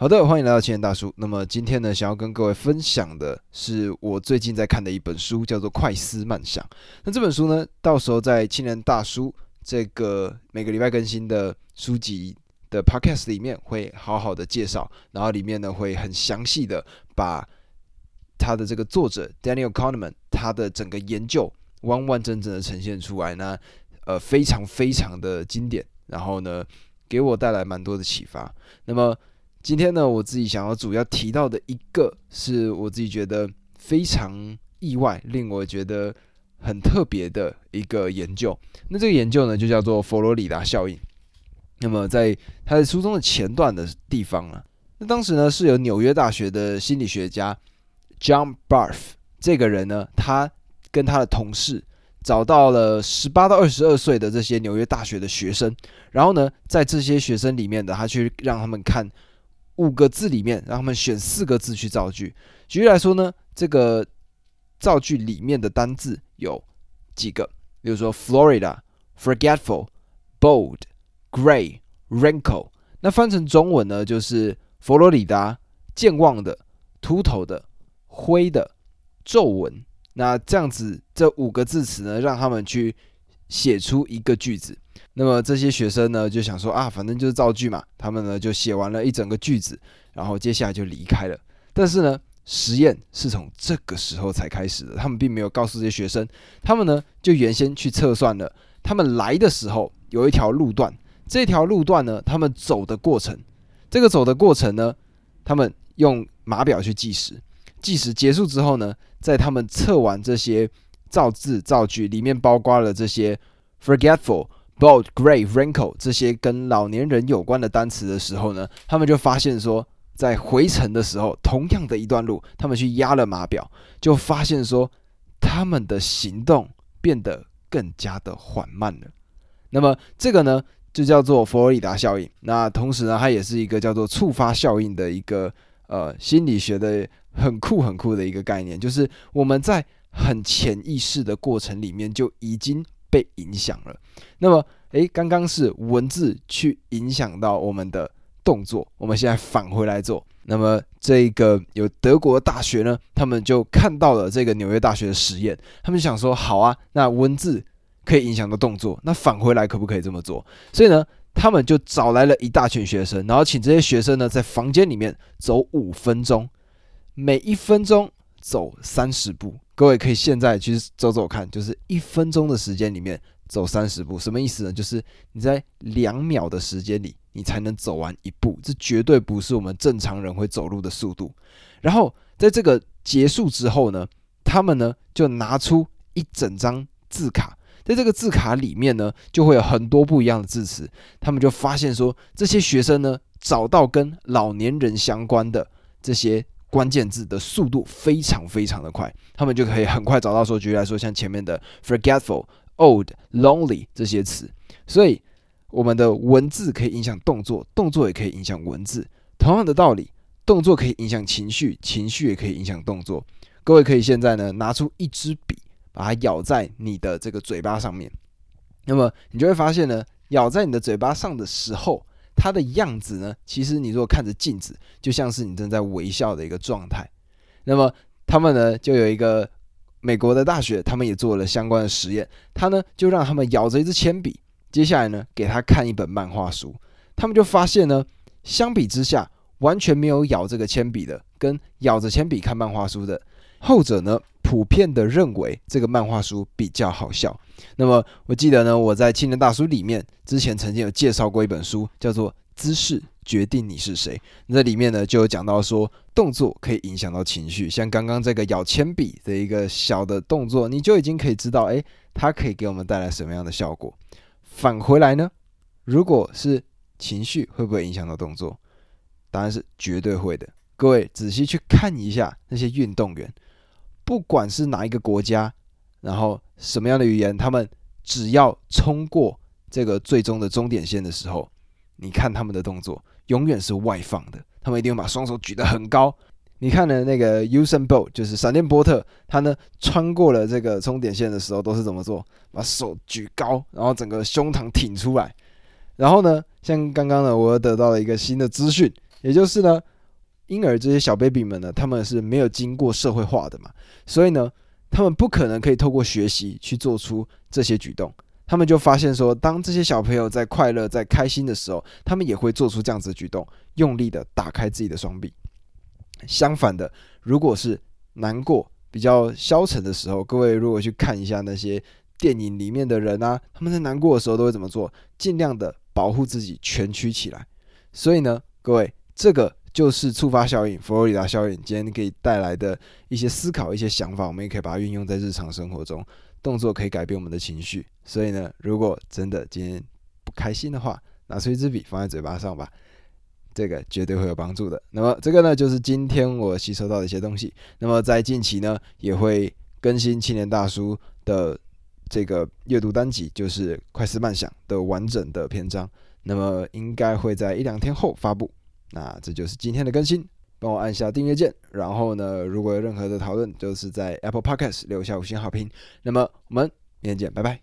好的，欢迎来到青年大叔。那么今天呢，想要跟各位分享的是我最近在看的一本书，叫做《快思慢想》。那这本书呢，到时候在青年大叔这个每个礼拜更新的书籍的 podcast 里面会好好的介绍，然后里面呢会很详细的把他的这个作者 Daniel Kahneman 他的整个研究完完整整的呈现出来呢，呃，非常非常的经典，然后呢给我带来蛮多的启发。那么今天呢，我自己想要主要提到的一个是我自己觉得非常意外，令我觉得很特别的一个研究。那这个研究呢，就叫做佛罗里达效应。那么在他的书中的前段的地方啊，那当时呢是由纽约大学的心理学家 John Barth 这个人呢，他跟他的同事找到了十八到二十二岁的这些纽约大学的学生，然后呢，在这些学生里面的他去让他们看。五个字里面，让他们选四个字去造句。举例来说呢，这个造句里面的单字有几个，比如说 Florida、forgetful、bold、gray、wrinkle。那翻成中文呢，就是佛罗里达、健忘的、秃头的、灰的、皱纹。那这样子，这五个字词呢，让他们去写出一个句子。那么这些学生呢就想说啊，反正就是造句嘛。他们呢就写完了一整个句子，然后接下来就离开了。但是呢，实验是从这个时候才开始的。他们并没有告诉这些学生，他们呢就原先去测算了，他们来的时候有一条路段，这条路段呢，他们走的过程，这个走的过程呢，他们用码表去计时，计时结束之后呢，在他们测完这些造字造句里面，包括了这些 forgetful。Bold, gray, wrinkle 这些跟老年人有关的单词的时候呢，他们就发现说，在回程的时候，同样的一段路，他们去压了码表，就发现说，他们的行动变得更加的缓慢了。那么这个呢，就叫做佛罗里达效应。那同时呢，它也是一个叫做触发效应的一个呃心理学的很酷很酷的一个概念，就是我们在很潜意识的过程里面就已经。被影响了。那么，诶，刚刚是文字去影响到我们的动作，我们现在返回来做。那么，这个有德国大学呢，他们就看到了这个纽约大学的实验，他们想说，好啊，那文字可以影响到动作，那返回来可不可以这么做？所以呢，他们就找来了一大群学生，然后请这些学生呢，在房间里面走五分钟，每一分钟走三十步。各位可以现在去走走看，就是一分钟的时间里面走三十步，什么意思呢？就是你在两秒的时间里，你才能走完一步，这绝对不是我们正常人会走路的速度。然后在这个结束之后呢，他们呢就拿出一整张字卡，在这个字卡里面呢，就会有很多不一样的字词。他们就发现说，这些学生呢找到跟老年人相关的这些。关键字的速度非常非常的快，他们就可以很快找到。说举例来说，像前面的 forgetful、old、lonely 这些词。所以我们的文字可以影响动作，动作也可以影响文字。同样的道理，动作可以影响情绪，情绪也可以影响动作。各位可以现在呢拿出一支笔，把它咬在你的这个嘴巴上面。那么你就会发现呢，咬在你的嘴巴上的时候。它的样子呢？其实你如果看着镜子，就像是你正在微笑的一个状态。那么他们呢，就有一个美国的大学，他们也做了相关的实验。他呢，就让他们咬着一支铅笔，接下来呢，给他看一本漫画书。他们就发现呢，相比之下，完全没有咬这个铅笔的，跟咬着铅笔看漫画书的，后者呢，普遍的认为这个漫画书比较好笑。那么我记得呢，我在青年大叔里面之前曾经有介绍过一本书，叫做《姿势决定你是谁》。那里面呢就有讲到说，动作可以影响到情绪。像刚刚这个咬铅笔的一个小的动作，你就已经可以知道，诶，它可以给我们带来什么样的效果。返回来呢，如果是情绪，会不会影响到动作？答案是绝对会的。各位仔细去看一下那些运动员，不管是哪一个国家。然后什么样的语言，他们只要冲过这个最终的终点线的时候，你看他们的动作永远是外放的，他们一定会把双手举得很高。你看呢，那个 Usain Bolt 就是闪电波特，他呢穿过了这个终点线的时候都是怎么做？把手举高，然后整个胸膛挺出来。然后呢，像刚刚呢，我又得到了一个新的资讯，也就是呢，婴儿这些小 baby 们呢，他们是没有经过社会化的嘛，所以呢，他们不可能可以透过学习去做出这些举动。他们就发现说，当这些小朋友在快乐、在开心的时候，他们也会做出这样子的举动，用力的打开自己的双臂。相反的，如果是难过、比较消沉的时候，各位如果去看一下那些电影里面的人啊，他们在难过的时候都会怎么做？尽量的保护自己，蜷曲起来。所以呢，各位，这个就是触发效应、佛罗里达效应，今天给带来的一些思考、一些想法，我们也可以把它运用在日常生活中。动作可以改变我们的情绪，所以呢，如果真的今天不开心的话，拿出一支笔放在嘴巴上吧，这个绝对会有帮助的。那么这个呢，就是今天我吸收到的一些东西。那么在近期呢，也会更新青年大叔的这个阅读单集，就是《快思慢想》的完整的篇章。那么应该会在一两天后发布。那这就是今天的更新。帮我按下订阅键，然后呢，如果有任何的讨论，就是在 Apple Podcast 留下五星好评。那么我们明天见，拜拜。